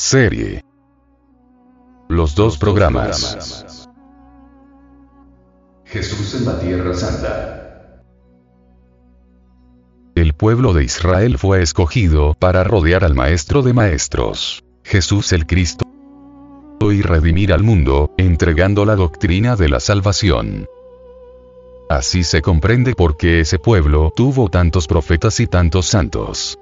Serie. Los dos programas. Jesús en la Tierra Santa. El pueblo de Israel fue escogido para rodear al Maestro de Maestros, Jesús el Cristo, y redimir al mundo, entregando la doctrina de la salvación. Así se comprende por qué ese pueblo tuvo tantos profetas y tantos santos.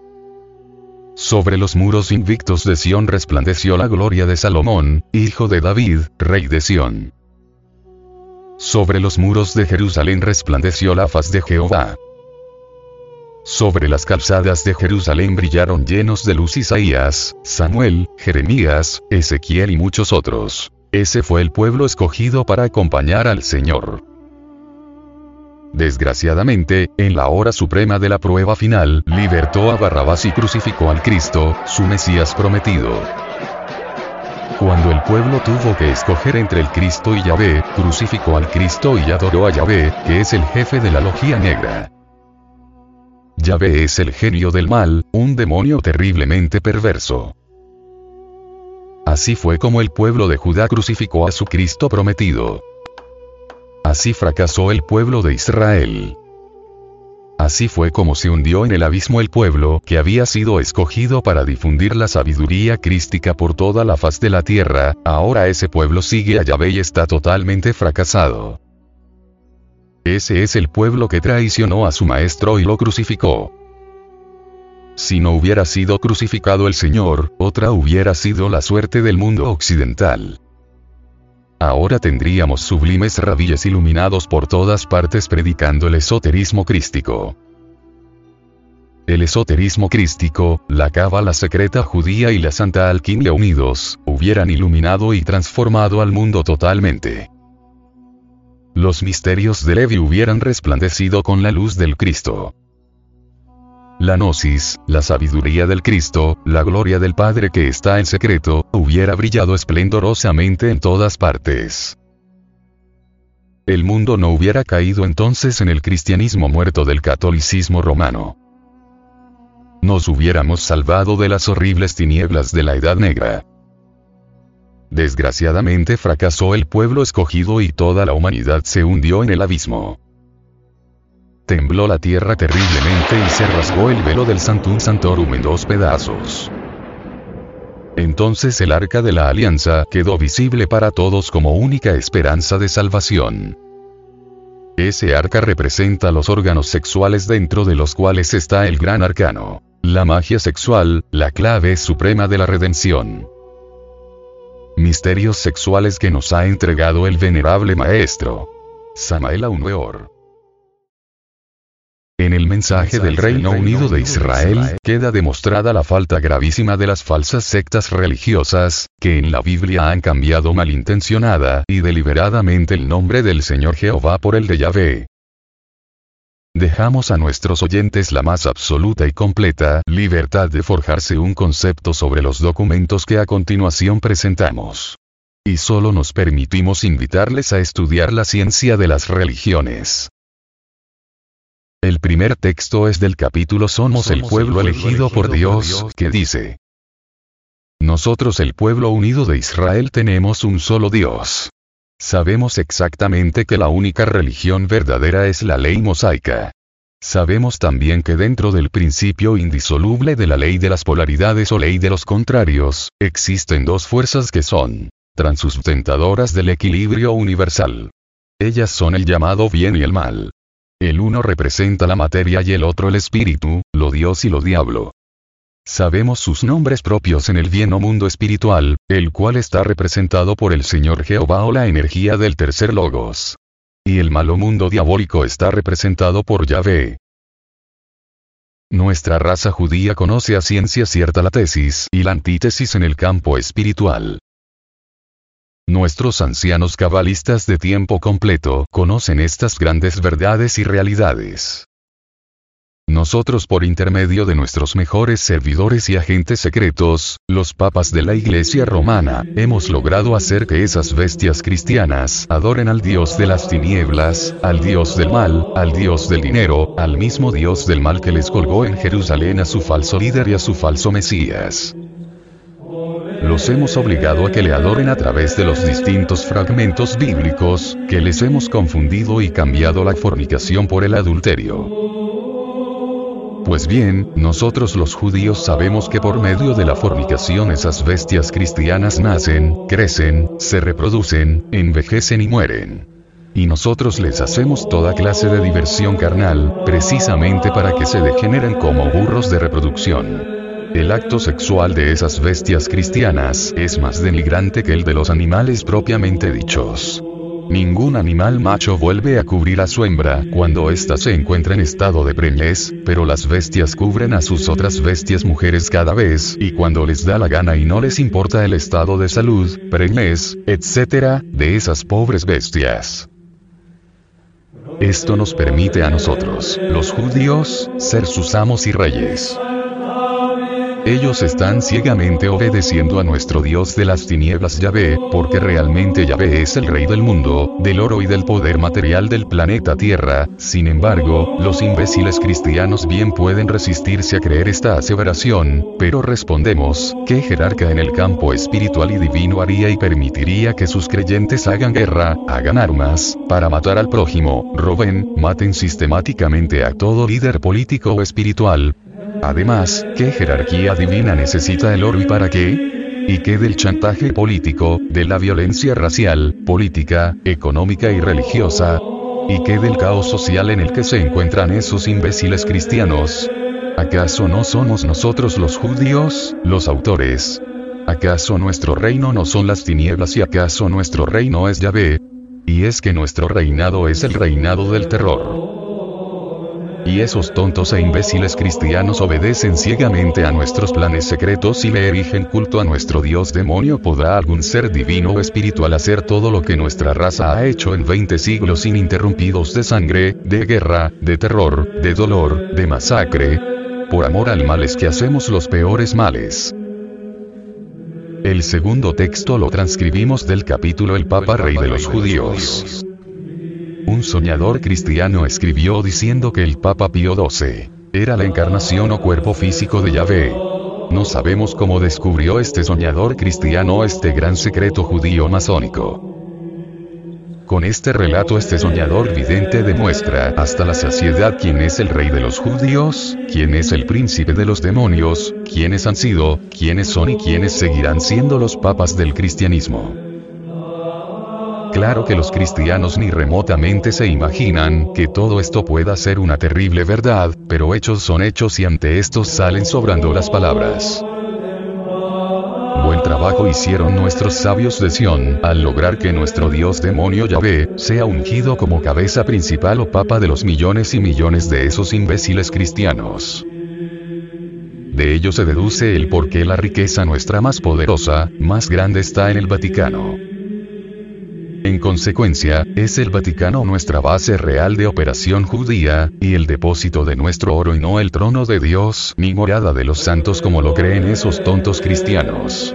Sobre los muros invictos de Sión resplandeció la gloria de Salomón, hijo de David, rey de Sión. Sobre los muros de Jerusalén resplandeció la faz de Jehová. Sobre las calzadas de Jerusalén brillaron llenos de luz Isaías, Samuel, Jeremías, Ezequiel y muchos otros. Ese fue el pueblo escogido para acompañar al Señor. Desgraciadamente, en la hora suprema de la prueba final, libertó a Barrabás y crucificó al Cristo, su Mesías prometido. Cuando el pueblo tuvo que escoger entre el Cristo y Yahvé, crucificó al Cristo y adoró a Yahvé, que es el jefe de la logía negra. Yahvé es el genio del mal, un demonio terriblemente perverso. Así fue como el pueblo de Judá crucificó a su Cristo prometido. Así fracasó el pueblo de Israel. Así fue como se hundió en el abismo el pueblo que había sido escogido para difundir la sabiduría crística por toda la faz de la tierra, ahora ese pueblo sigue a Yahvé y está totalmente fracasado. Ese es el pueblo que traicionó a su maestro y lo crucificó. Si no hubiera sido crucificado el Señor, otra hubiera sido la suerte del mundo occidental. Ahora tendríamos sublimes rabilles iluminados por todas partes predicando el esoterismo crístico. El esoterismo crístico, la cábala secreta judía y la santa alquimia unidos, hubieran iluminado y transformado al mundo totalmente. Los misterios de Levi hubieran resplandecido con la luz del Cristo. La gnosis, la sabiduría del Cristo, la gloria del Padre que está en secreto, hubiera brillado esplendorosamente en todas partes. El mundo no hubiera caído entonces en el cristianismo muerto del catolicismo romano. Nos hubiéramos salvado de las horribles tinieblas de la Edad Negra. Desgraciadamente fracasó el pueblo escogido y toda la humanidad se hundió en el abismo. Tembló la tierra terriblemente y se rasgó el velo del Santum Santorum en dos pedazos. Entonces el arca de la alianza quedó visible para todos como única esperanza de salvación. Ese arca representa los órganos sexuales dentro de los cuales está el gran arcano. La magia sexual, la clave suprema de la redención. Misterios sexuales que nos ha entregado el venerable maestro. Samael Weor. En el mensaje del Reino Unido de Israel queda demostrada la falta gravísima de las falsas sectas religiosas, que en la Biblia han cambiado malintencionada y deliberadamente el nombre del Señor Jehová por el de Yahvé. Dejamos a nuestros oyentes la más absoluta y completa libertad de forjarse un concepto sobre los documentos que a continuación presentamos. Y solo nos permitimos invitarles a estudiar la ciencia de las religiones. El primer texto es del capítulo Somos el pueblo elegido por Dios, que dice, Nosotros el pueblo unido de Israel tenemos un solo Dios. Sabemos exactamente que la única religión verdadera es la ley mosaica. Sabemos también que dentro del principio indisoluble de la ley de las polaridades o ley de los contrarios, existen dos fuerzas que son transustentadoras del equilibrio universal. Ellas son el llamado bien y el mal. El uno representa la materia y el otro el espíritu, lo Dios y lo diablo. Sabemos sus nombres propios en el bien o mundo espiritual, el cual está representado por el Señor Jehová o la energía del tercer logos. Y el malo mundo diabólico está representado por Yahvé. Nuestra raza judía conoce a ciencia cierta la tesis y la antítesis en el campo espiritual. Nuestros ancianos cabalistas de tiempo completo conocen estas grandes verdades y realidades. Nosotros por intermedio de nuestros mejores servidores y agentes secretos, los papas de la Iglesia romana, hemos logrado hacer que esas bestias cristianas adoren al Dios de las tinieblas, al Dios del mal, al Dios del dinero, al mismo Dios del mal que les colgó en Jerusalén a su falso líder y a su falso Mesías los hemos obligado a que le adoren a través de los distintos fragmentos bíblicos, que les hemos confundido y cambiado la fornicación por el adulterio. Pues bien, nosotros los judíos sabemos que por medio de la fornicación esas bestias cristianas nacen, crecen, se reproducen, envejecen y mueren. Y nosotros les hacemos toda clase de diversión carnal, precisamente para que se degeneren como burros de reproducción. El acto sexual de esas bestias cristianas es más denigrante que el de los animales propiamente dichos. Ningún animal macho vuelve a cubrir a su hembra cuando ésta se encuentra en estado de preñez, pero las bestias cubren a sus otras bestias mujeres cada vez y cuando les da la gana y no les importa el estado de salud, preñez, etc., de esas pobres bestias. Esto nos permite a nosotros, los judíos, ser sus amos y reyes. Ellos están ciegamente obedeciendo a nuestro Dios de las tinieblas Yahvé, porque realmente Yahvé es el rey del mundo, del oro y del poder material del planeta Tierra. Sin embargo, los imbéciles cristianos bien pueden resistirse a creer esta aseveración, pero respondemos, ¿qué jerarca en el campo espiritual y divino haría y permitiría que sus creyentes hagan guerra, hagan armas, para matar al prójimo, roben, maten sistemáticamente a todo líder político o espiritual, Además, ¿qué jerarquía divina necesita el oro y para qué? ¿Y qué del chantaje político, de la violencia racial, política, económica y religiosa? ¿Y qué del caos social en el que se encuentran esos imbéciles cristianos? ¿Acaso no somos nosotros los judíos, los autores? ¿Acaso nuestro reino no son las tinieblas y acaso nuestro reino es Yahvé? Y es que nuestro reinado es el reinado del terror. Y esos tontos e imbéciles cristianos obedecen ciegamente a nuestros planes secretos y le erigen culto a nuestro Dios demonio. ¿Podrá algún ser divino o espiritual hacer todo lo que nuestra raza ha hecho en 20 siglos ininterrumpidos de sangre, de guerra, de terror, de dolor, de masacre? Por amor al mal es que hacemos los peores males. El segundo texto lo transcribimos del capítulo El Papa Rey de los Judíos. Un soñador cristiano escribió diciendo que el Papa Pío XII era la encarnación o cuerpo físico de Yahvé. No sabemos cómo descubrió este soñador cristiano este gran secreto judío masónico. Con este relato este soñador vidente demuestra hasta la saciedad quién es el rey de los judíos, quién es el príncipe de los demonios, quiénes han sido, quiénes son y quiénes seguirán siendo los papas del cristianismo. Claro que los cristianos ni remotamente se imaginan que todo esto pueda ser una terrible verdad, pero hechos son hechos y ante estos salen sobrando las palabras. Buen trabajo hicieron nuestros sabios de Sion, al lograr que nuestro Dios demonio Yahvé, sea ungido como cabeza principal o papa de los millones y millones de esos imbéciles cristianos. De ello se deduce el por qué la riqueza nuestra más poderosa, más grande está en el Vaticano. En consecuencia, es el Vaticano nuestra base real de operación judía, y el depósito de nuestro oro y no el trono de Dios, ni morada de los santos como lo creen esos tontos cristianos.